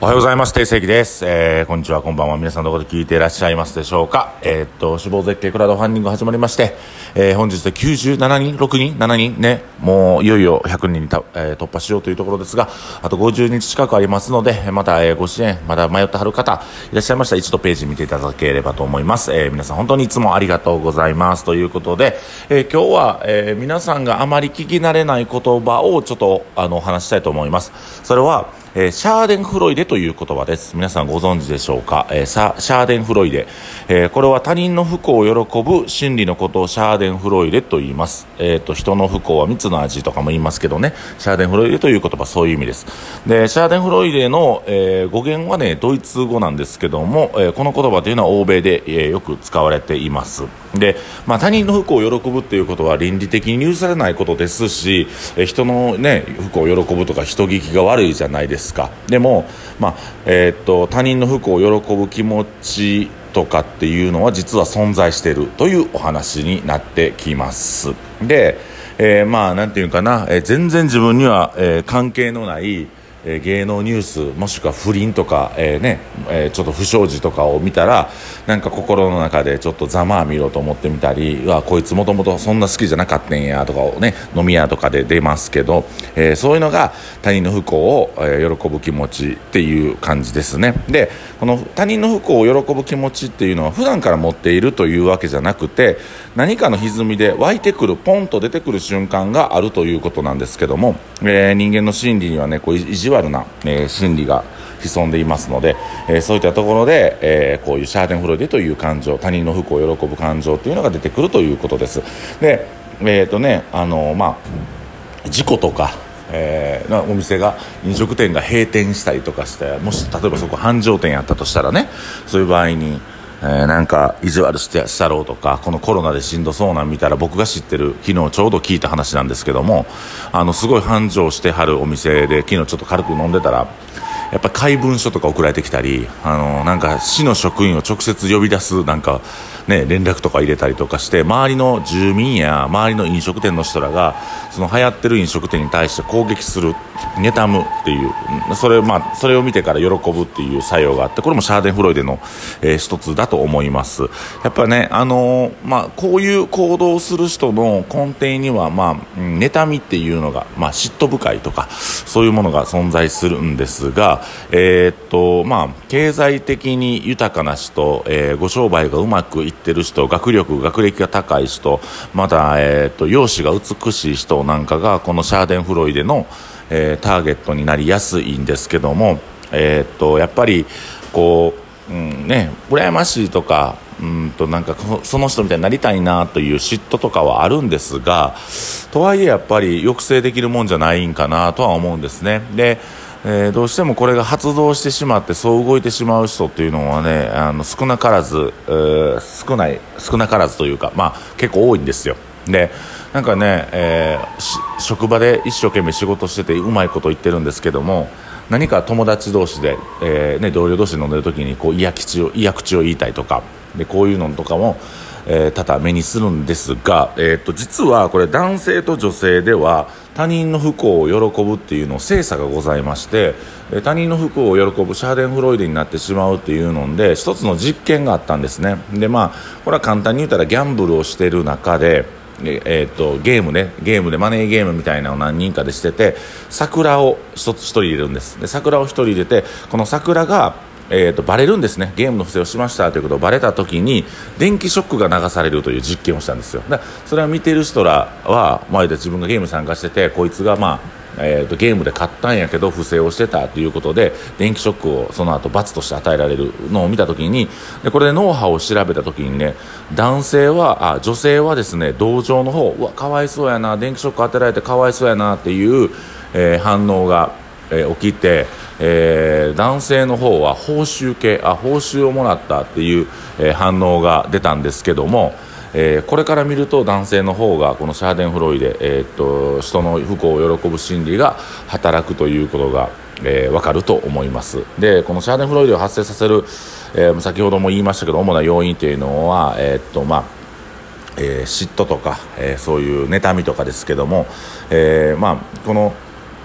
おはようございます。定石です。えー、こんにちは、こんばんは。皆さんどこで聞いていらっしゃいますでしょうか。えー、っと、死亡絶景クラウドファンディング始まりまして、えー、本日で97人 ?6 人 ?7 人ね、もういよいよ100人にた、えー、突破しようというところですが、あと50日近くありますので、また、えー、ご支援、まだ迷ってはる方、いらっしゃいましたら一度ページ見ていただければと思います。えー、皆さん本当にいつもありがとうございます。ということで、えー、今日は、えー、皆さんがあまり聞き慣れない言葉をちょっと、あの、話したいと思います。それは、えー、シャーデンフロイデという言葉です。皆さんご存知でしょうか、えー、シャーデンフロイデ、えー、これは他人の不幸を喜ぶ心理のことをシャーデンフロイデと言います。えっ、と、人の不幸は蜜の味とかも言いますけどね、シャーデンフロイデという言葉そういう意味です。で、シャーデンフロイデの、え語源はね、ドイツ語なんですけども、えこの言葉というのは欧米で、えよく使われています。で、まあ、他人の不幸を喜ぶっていうことは倫理的に許されないことですし、え人のね、不幸を喜ぶとか人聞きが悪いじゃないですですか？でも、まあ、えー、っと、他人の不幸を喜ぶ気持ちとかっていうのは実は存在しているというお話になってきます。で、えー、まあ、なんていうかな、えー、全然自分には、えー、関係のない、え芸能ニュースもしくは不倫とか、えー、ねえー、ちょっと不祥事とかを見たらなんか心の中でちょっとざまあ見ろと思ってみたりわこいつもともとそんな好きじゃなかったんやとかをね飲み屋とかで出ますけど、えー、そういうのが他人の不幸を、え喜ぶ気持ちっていう感じですね。でこの他人の不幸を喜ぶ気持ちっていうのは普段から持っているというわけじゃなくて何かの歪みで湧いてくるポンと出てくる瞬間があるということなんですけども、え人間の心理にはねこう意地悪な、えー、心理が潜んでいますので、えー、そういったところで、えー、こういうシャーデンフロイデという感情他人の不幸を喜ぶ感情というのが出てくるということです。でえっ、ー、とねあのまあ事故とかえー、お店が飲食店が閉店したりとかしてもし例えばそこ繁盛店やったとしたらねそういう場合にえー、なんか意地悪してしたろうとかこのコロナでしんどそうなん見たら僕が知ってる昨日ちょうど聞いた話なんですけどもあのすごい繁盛してはるお店で昨日ちょっと軽く飲んでたらやっぱ怪文書とか送られてきたりあのなんか市の職員を直接呼び出すなんかね、連絡とか入れたりとかして周りの住民や周りの飲食店の人らがその流行ってる飲食店に対して攻撃する妬むっていうそれ,、まあ、それを見てから喜ぶっていう作用があってこれもシャーデンフロイデの、えー、一つだと思います。やっぱね、あのー、まあ、こういう行動をする人の根底には、まあ、妬みっていうのが、まあ、嫉妬深いとかそういうものが存在するんですが、えー、っとまあ、経済的に豊かな人、えー、ご商売がうまくいってる人学力学歴が高い人また、えーと、容姿が美しい人なんかがこのシャーデンフロイデの、えー、ターゲットになりやすいんですけども、えーと、やっぱりこう、うんね、羨ましいとかうんとなんかその人みたいになりたいなという嫉妬とかはあるんですがとはいえやっぱり抑制できるもんじゃないんかなとは思うんですね。でえー、どうしてもこれが発動してしまってそう動いてしまう人っていうのはねあの少なからず、えー、少ない少なからずというか、まあ、結構多いんですよ。でなんかね、えー、職場で一生懸命仕事しててうまいこと言ってるんですけども何か友達同士で、えーね、同僚同士で飲んでる時にこう嫌口を嫌口を言いたいとかでこういうのとかもえー、多々目にするんですが、えーと、実はこれ男性と女性では他人の不幸を喜ぶっていうの精査がございまして他人の不幸を喜ぶシャーデンフロイデになってしまうっていうので一つの実験があったんですね。でまあこれは簡単に言ったらギャンブルをしている中でえーと、ゲームねゲームでマネーゲームみたいなのを何人かでしてて桜を一つ一人入れるんです。で桜を一人入れてこの桜がえーと、バレるんですね。ゲームの不正をしましたということをバレた時に電気ショックが流されるという実験をしたんですよ。だそれは見てる人らは前で自分がゲーム参加しててこいつがまあえーと、ゲームで勝ったんやけど不正をしてたということで電気ショックをその後罰として与えられるのを見た時にでこれで脳波を調べた時にね男性はあ女性はですね同情の方うわかわいそうやな電気ショック当てられてかわいそうやなっていう、えー、反応が、えー、起きてえー、男性の方は報酬系あ報酬をもらったっていう、えー、反応が出たんですけども、えー、これから見ると男性の方がこのシャーデンフロイデ、えー、っと人の不幸を喜ぶ心理が働くということが、えー、分かると思います。でこのシャーデンフロイデを発生させる、えー、先ほども言いましたけど主な要因というのは、えー、っとまあえー、嫉妬とか、えー、そういう妬みとかですけども、えーまあ、この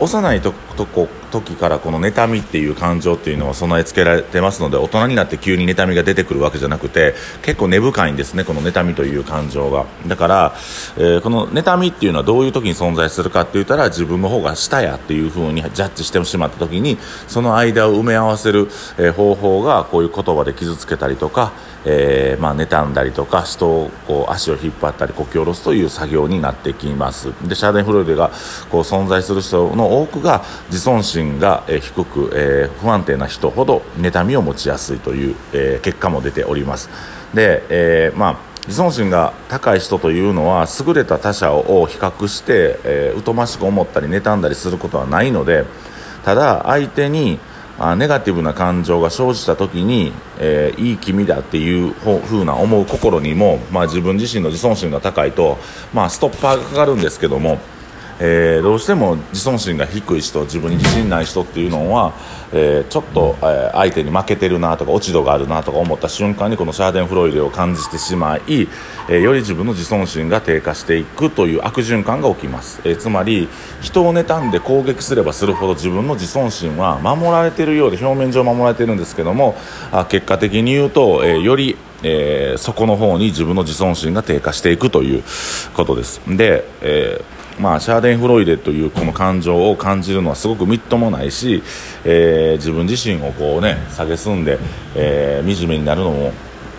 幼い時とこ時からこの妬みっていう感情っていうのは備え付けられてますので大人になって急に妬みが出てくるわけじゃなくて結構根深いんですねこの妬みという感情が。だから、えー、この妬みっていうのはどういう時に存在するかって言ったら自分の方が下やっていう風にジャッジしてしまった時にその間を埋め合わせる、えー、方法がこういう言葉で傷つけたりとかえー、まあ、妬んだりとか人をこう足を引っ張ったりこき下ろすという作業になってきます。でシャーデンフロイデがこう存在する人の多くが自尊心が低く、えー、不安定な人ほど妬みを持ちやすいという、えー、結果も出ております。で、えまあ自尊心が高い人というのは優れた他者を比較して、え、疎ましく思ったり妬んだりすることはないのでただ相手にあネガティブな感情が生じた時に、えー、いい君だっていうふうな思う心にも、まあ、自分自身の自尊心が高いと、まあ、ストッパーがかかるんですけどもえー、どうしても自尊心が低い人自分に自信ない人っていうのは、えー、ちょっと、えー、相手に負けてるなとか落ち度があるなとか思った瞬間にこのシャーデンフロイデを感じてしまい、えー、より自分の自尊心が低下していくという悪循環が起きます、えー、つまり人を妬んで攻撃すればするほど自分の自尊心は守られているようで表面上守られているんですけどもあ結果的に言うと、えー、よりえー、そこの方に自分の自尊心が低下していくということです。で、えーまあ、シャーデンフロイデというこの感情を感じるのはすごくみっともないし、えー、自分自身をこうね蔑んで、えー、惨めになるのも、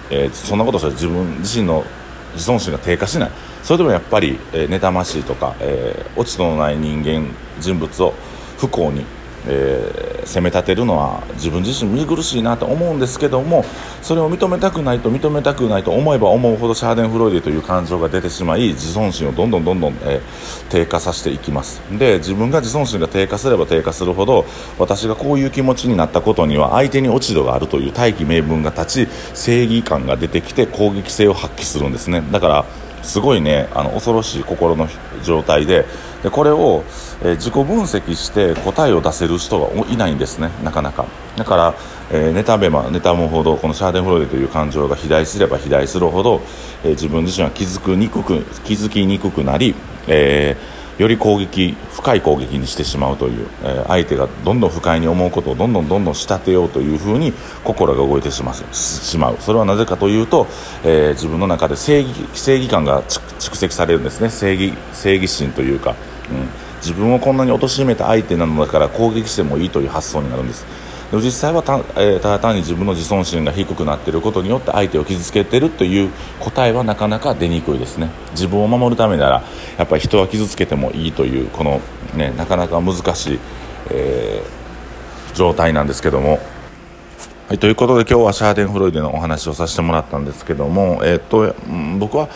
えー、そんなことしたら自分自身の自尊心が低下しない。それでもやっぱり、えー、妬ましいとか、えー、落ち度のない人間人物を不幸にえー、責め立てるのは自分自身見苦しいなと思うんですけどもそれを認めたくないと認めたくないと思えば思うほどシャーデンフロイデという感情が出てしまい自尊心をどんどんどんどん、えー、低下させていきます。で自分が自尊心が低下すれば低下するほど私がこういう気持ちになったことには相手に落ち度があるという大義名分が立ち正義感が出てきて攻撃性を発揮するんですね。だからすごいねあの恐ろしい心の状態ででこれを、えー、自己分析して答えを出せる人がいないんですねなかなか。だから、えー、妬めば妬むほどこのシャーデンフロイデという感情が肥大すれば肥大するほど、えー、自分自身は気づくにくく気づきにくくなり、えーより攻撃深い攻撃にしてしまうという、えー、相手がどんどん不快に思うことをどんどんどんどん仕立てようというふうに心が動いてしまう。それはなぜかというと、えー、自分の中で正義正義感が蓄積されるんですね。正義正義心というか、うん、自分をこんなに貶めた相手なのだから攻撃してもいいという発想になるんです。でも実際はた,、えー、ただ単に自分の自尊心が低くなっていることによって相手を傷つけているという答えはなかなか出にくいですね。自分を守るためならやっぱり人は傷つけてもいいというこの、ね、なかなか難しい、えー、状態なんですけども。はい、ということで今日はシャーデンフロイデのお話をさせてもらったんですけども、えーと、僕は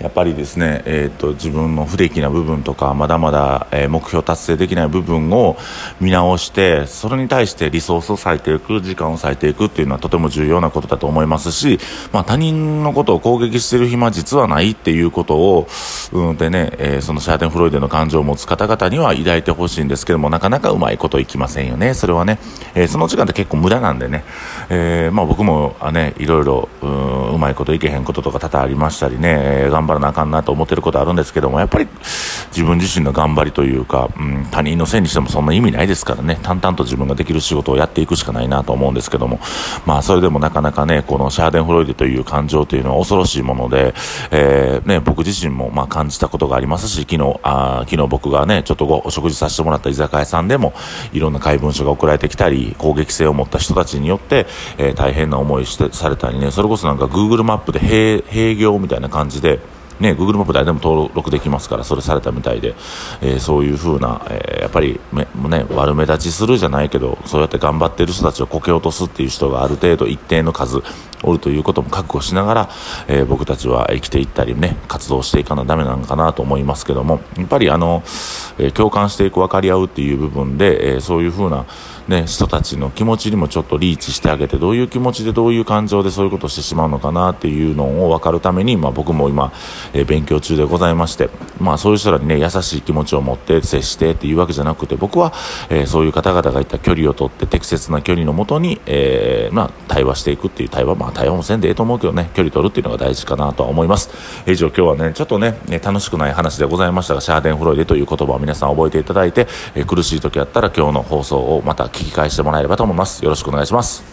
やっぱりですね、えーと、自分の不出来な部分とかまだまだ、え、目標達成できない部分を見直してそれに対してリソースを割いていく時間を割いていくっていうのはとても重要なことだと思いますし、まあ、他人のことを攻撃している暇実はないっていうことを、うんでねえ、そのシャーデンフロイデの感情を持つ方々には抱いてほしいんですけどもなかなかうまいこといきませんよね。それはね、え、その時間って結構無駄なんでね。えー、まあ、僕もあ、ね、いろいろうまいこといけへんこととか多々ありましたりね、えー、頑張らなあかんなと思ってることあるんですけどもやっぱり自分自身の頑張りというか、うん、他人のせいにしてもそんな意味ないですからね。淡々と自分ができる仕事をやっていくしかないなと思うんですけども、まあ、それでもなかなかねこのシャーデンフロイデという感情というのは恐ろしいもので、えー、ね、僕自身もまあ感じたことがありますし昨日あ昨日僕がねちょっとごお食事させてもらった居酒屋さんでもいろんな怪文書が送られてきたり攻撃性を持った人たちによって、えー、大変な思いしてされたりね、それこそなんか Google マップで閉業みたいな感じで、ね、Google マップ誰でも登録できますから、それされたみたいで、えー、そういう風な、えー、やっぱり、ね、悪目立ちするじゃないけど、そうやって頑張ってる人たちをこけ落とすっていう人がある程度一定の数おるということも覚悟しながら、えー、僕たちは生きていったりね、活動していかなダメなのかなと思いますけども、やっぱりあの、え共感していく、分かり合うっていう部分で、えそういう風なね、人たちの気持ちにもちょっとリーチしてあげて、どういう気持ちでどういう感情でそういうことをしてしまうのかなっていうのを分かるために、まあ僕も今、えー、勉強中でございまして、まあそういう人らにね、優しい気持ちを持って接してっていうわけじゃなくて、僕は、えー、そういう方々がいった距離をとって適切な距離のもとに、えー、まあ対話していくっていう対話、まあ対話もせんでええと思うけどね、距離取るっていうのが大事かなとは思います。以上今日はね、ちょっとね、楽しくない話でございましたが、シャーデンフロイデという言葉を皆さん覚えていただいて、えー、苦しい時あったら今日の放送をまた聞き返してもらえればと思います。よろしくお願いします。